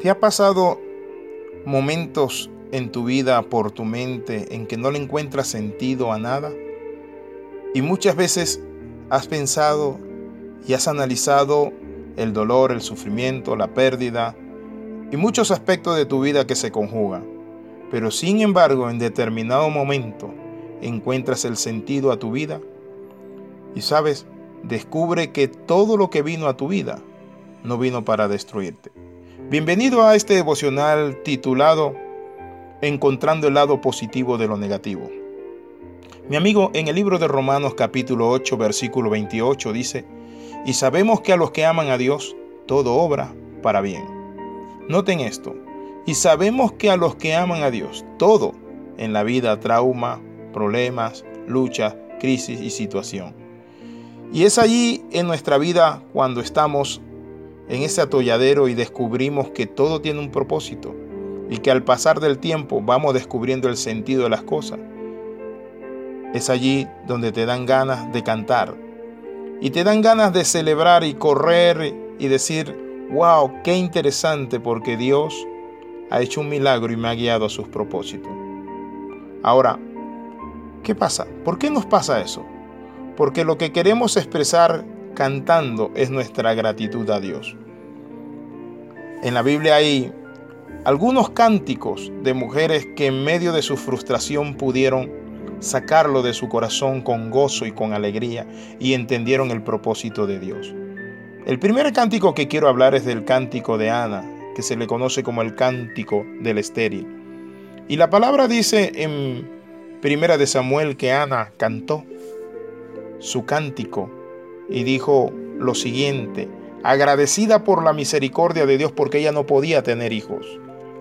¿Te ha pasado momentos en tu vida por tu mente en que no le encuentras sentido a nada? Y muchas veces has pensado y has analizado el dolor, el sufrimiento, la pérdida y muchos aspectos de tu vida que se conjugan. Pero sin embargo, en determinado momento encuentras el sentido a tu vida y sabes, descubre que todo lo que vino a tu vida no vino para destruirte. Bienvenido a este devocional titulado Encontrando el lado positivo de lo negativo. Mi amigo, en el libro de Romanos capítulo 8 versículo 28 dice, y sabemos que a los que aman a Dios, todo obra para bien. Noten esto, y sabemos que a los que aman a Dios, todo en la vida, trauma, problemas, lucha, crisis y situación. Y es allí en nuestra vida cuando estamos en ese atolladero y descubrimos que todo tiene un propósito y que al pasar del tiempo vamos descubriendo el sentido de las cosas. Es allí donde te dan ganas de cantar y te dan ganas de celebrar y correr y decir, wow, qué interesante porque Dios ha hecho un milagro y me ha guiado a sus propósitos. Ahora, ¿qué pasa? ¿Por qué nos pasa eso? Porque lo que queremos expresar cantando es nuestra gratitud a Dios. En la Biblia hay algunos cánticos de mujeres que en medio de su frustración pudieron sacarlo de su corazón con gozo y con alegría y entendieron el propósito de Dios. El primer cántico que quiero hablar es del cántico de Ana, que se le conoce como el cántico del estéril. Y la palabra dice en Primera de Samuel que Ana cantó su cántico y dijo lo siguiente, agradecida por la misericordia de Dios porque ella no podía tener hijos.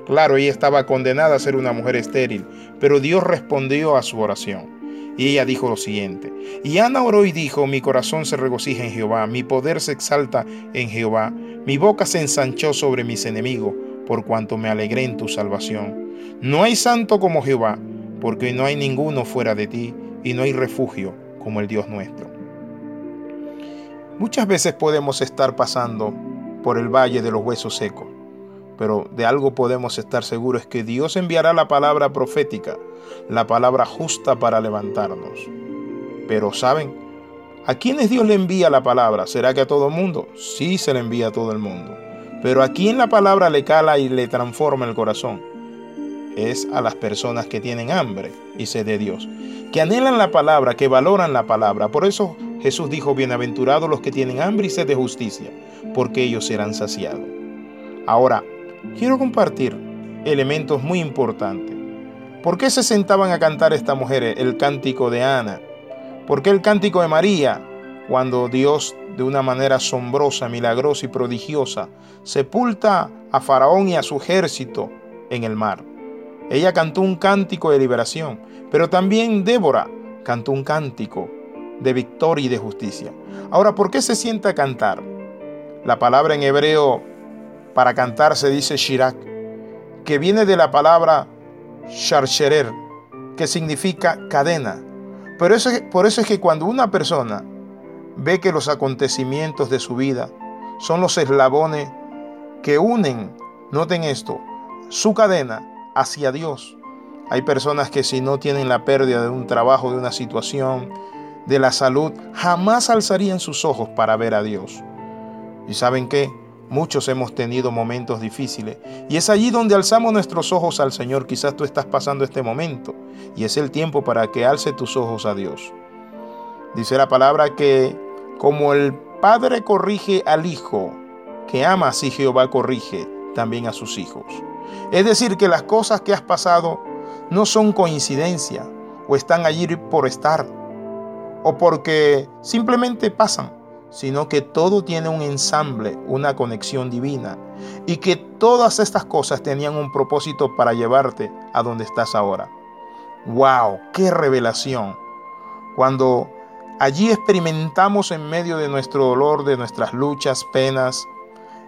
Claro, ella estaba condenada a ser una mujer estéril, pero Dios respondió a su oración. Y ella dijo lo siguiente, y Ana oró y dijo, mi corazón se regocija en Jehová, mi poder se exalta en Jehová, mi boca se ensanchó sobre mis enemigos, por cuanto me alegré en tu salvación. No hay santo como Jehová, porque no hay ninguno fuera de ti, y no hay refugio como el Dios nuestro. Muchas veces podemos estar pasando por el valle de los huesos secos, pero de algo podemos estar seguros es que Dios enviará la palabra profética, la palabra justa para levantarnos. Pero ¿saben? ¿A quiénes Dios le envía la palabra? ¿Será que a todo el mundo? Sí se le envía a todo el mundo. Pero ¿a quién la palabra le cala y le transforma el corazón? Es a las personas que tienen hambre y sed de Dios, que anhelan la palabra, que valoran la palabra. Por eso Jesús dijo, bienaventurados los que tienen hambre y sed de justicia, porque ellos serán saciados. Ahora, quiero compartir elementos muy importantes. ¿Por qué se sentaban a cantar esta mujer el cántico de Ana? ¿Por qué el cántico de María? Cuando Dios, de una manera asombrosa, milagrosa y prodigiosa, sepulta a Faraón y a su ejército en el mar. Ella cantó un cántico de liberación, pero también Débora cantó un cántico de victoria y de justicia. Ahora, ¿por qué se sienta a cantar? La palabra en hebreo para cantar se dice shirak, que viene de la palabra sharsherer, que significa cadena. Pero eso, por eso es que cuando una persona ve que los acontecimientos de su vida son los eslabones que unen, noten esto, su cadena hacia Dios. Hay personas que si no tienen la pérdida de un trabajo, de una situación, de la salud, jamás alzarían sus ojos para ver a Dios. ¿Y saben qué? Muchos hemos tenido momentos difíciles y es allí donde alzamos nuestros ojos al Señor. Quizás tú estás pasando este momento y es el tiempo para que alce tus ojos a Dios. Dice la palabra que como el Padre corrige al Hijo, que ama así Jehová corrige también a sus hijos. Es decir, que las cosas que has pasado no son coincidencia o están allí por estar o porque simplemente pasan, sino que todo tiene un ensamble, una conexión divina y que todas estas cosas tenían un propósito para llevarte a donde estás ahora. ¡Wow! ¡Qué revelación! Cuando allí experimentamos en medio de nuestro dolor, de nuestras luchas, penas,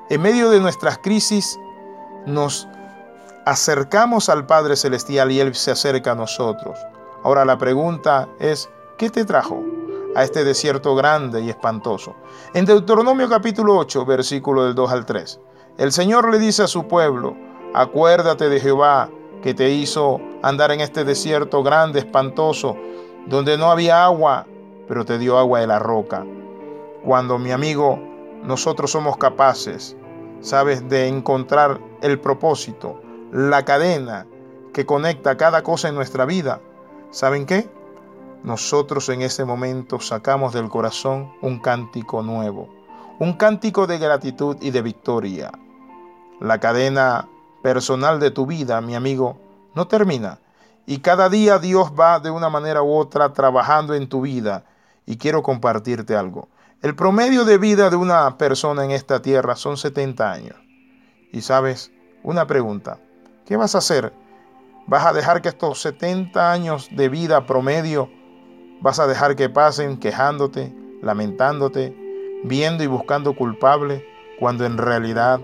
en medio de nuestras crisis, nos acercamos al Padre Celestial y Él se acerca a nosotros. Ahora la pregunta es, ¿Qué te trajo a este desierto grande y espantoso? En Deuteronomio capítulo 8, versículo del 2 al 3. El Señor le dice a su pueblo, acuérdate de Jehová que te hizo andar en este desierto grande, espantoso, donde no había agua, pero te dio agua de la roca. Cuando mi amigo, nosotros somos capaces, sabes, de encontrar el propósito, la cadena que conecta cada cosa en nuestra vida, ¿saben qué? Nosotros en ese momento sacamos del corazón un cántico nuevo, un cántico de gratitud y de victoria. La cadena personal de tu vida, mi amigo, no termina. Y cada día Dios va de una manera u otra trabajando en tu vida. Y quiero compartirte algo. El promedio de vida de una persona en esta tierra son 70 años. Y sabes, una pregunta, ¿qué vas a hacer? ¿Vas a dejar que estos 70 años de vida promedio, vas a dejar que pasen quejándote, lamentándote, viendo y buscando culpable, cuando en realidad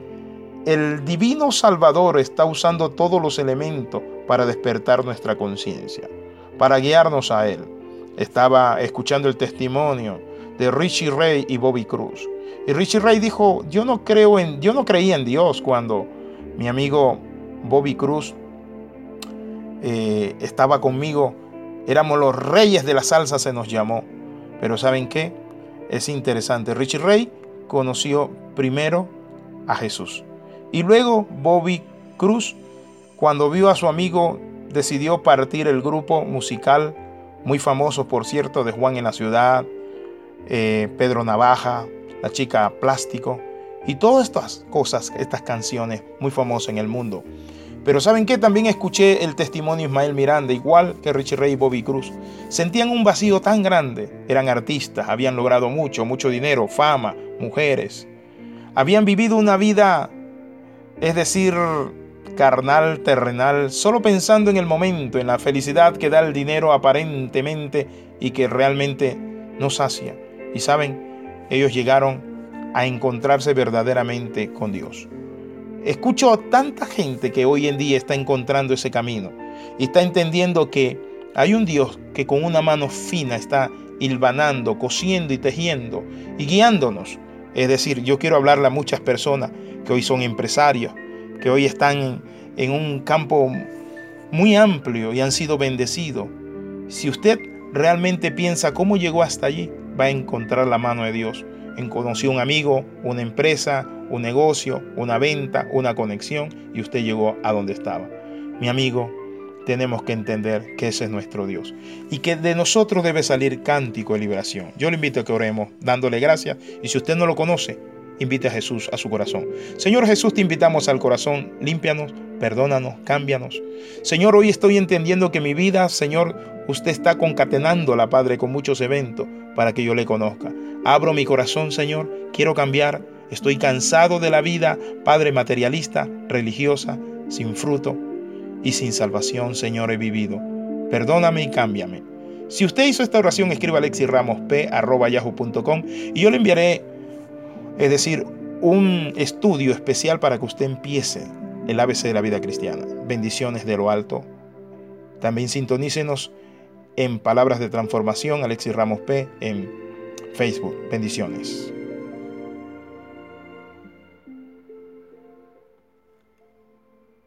el divino Salvador está usando todos los elementos para despertar nuestra conciencia, para guiarnos a Él. Estaba escuchando el testimonio de Richie Ray y Bobby Cruz. Y Richie Ray dijo, yo no creo en, yo no creía en Dios cuando mi amigo Bobby Cruz eh, estaba conmigo. Éramos los reyes de la salsa, se nos llamó. Pero ¿saben qué? Es interesante. Richie Ray conoció primero a Jesús. Y luego Bobby Cruz, cuando vio a su amigo, decidió partir el grupo musical, muy famoso por cierto, de Juan en la Ciudad, eh, Pedro Navaja, la chica Plástico, y todas estas cosas, estas canciones muy famosas en el mundo. Pero ¿saben qué? También escuché el testimonio de Ismael Miranda, igual que Richie Ray y Bobby Cruz. Sentían un vacío tan grande. Eran artistas, habían logrado mucho, mucho dinero, fama, mujeres. Habían vivido una vida es decir, carnal, terrenal, solo pensando en el momento, en la felicidad que da el dinero aparentemente y que realmente no sacia. Y saben, ellos llegaron a encontrarse verdaderamente con Dios. Escucho a tanta gente que hoy en día está encontrando ese camino y está entendiendo que hay un Dios que con una mano fina está hilvanando, cosiendo y tejiendo y guiándonos. Es decir, yo quiero hablarle a muchas personas que hoy son empresarios, que hoy están en un campo muy amplio y han sido bendecidos. Si usted realmente piensa cómo llegó hasta allí, va a encontrar la mano de Dios. En conoció un amigo, una empresa, un negocio, una venta, una conexión y usted llegó a donde estaba. Mi amigo, tenemos que entender que ese es nuestro Dios y que de nosotros debe salir cántico de liberación. Yo le invito a que oremos dándole gracias y si usted no lo conoce, invite a Jesús a su corazón. Señor Jesús, te invitamos al corazón, límpianos, perdónanos, cámbianos. Señor, hoy estoy entendiendo que mi vida, Señor, usted está concatenándola, Padre, con muchos eventos para que yo le conozca. Abro mi corazón, Señor, quiero cambiar. Estoy cansado de la vida, Padre, materialista, religiosa, sin fruto y sin salvación, Señor, he vivido. Perdóname y cámbiame. Si usted hizo esta oración, escriba alexiramos.p.yahoo.com y yo le enviaré es decir, un estudio especial para que usted empiece el ABC de la vida cristiana. Bendiciones de lo alto. También sintonícenos en Palabras de Transformación, Alexis Ramos P, en Facebook. Bendiciones.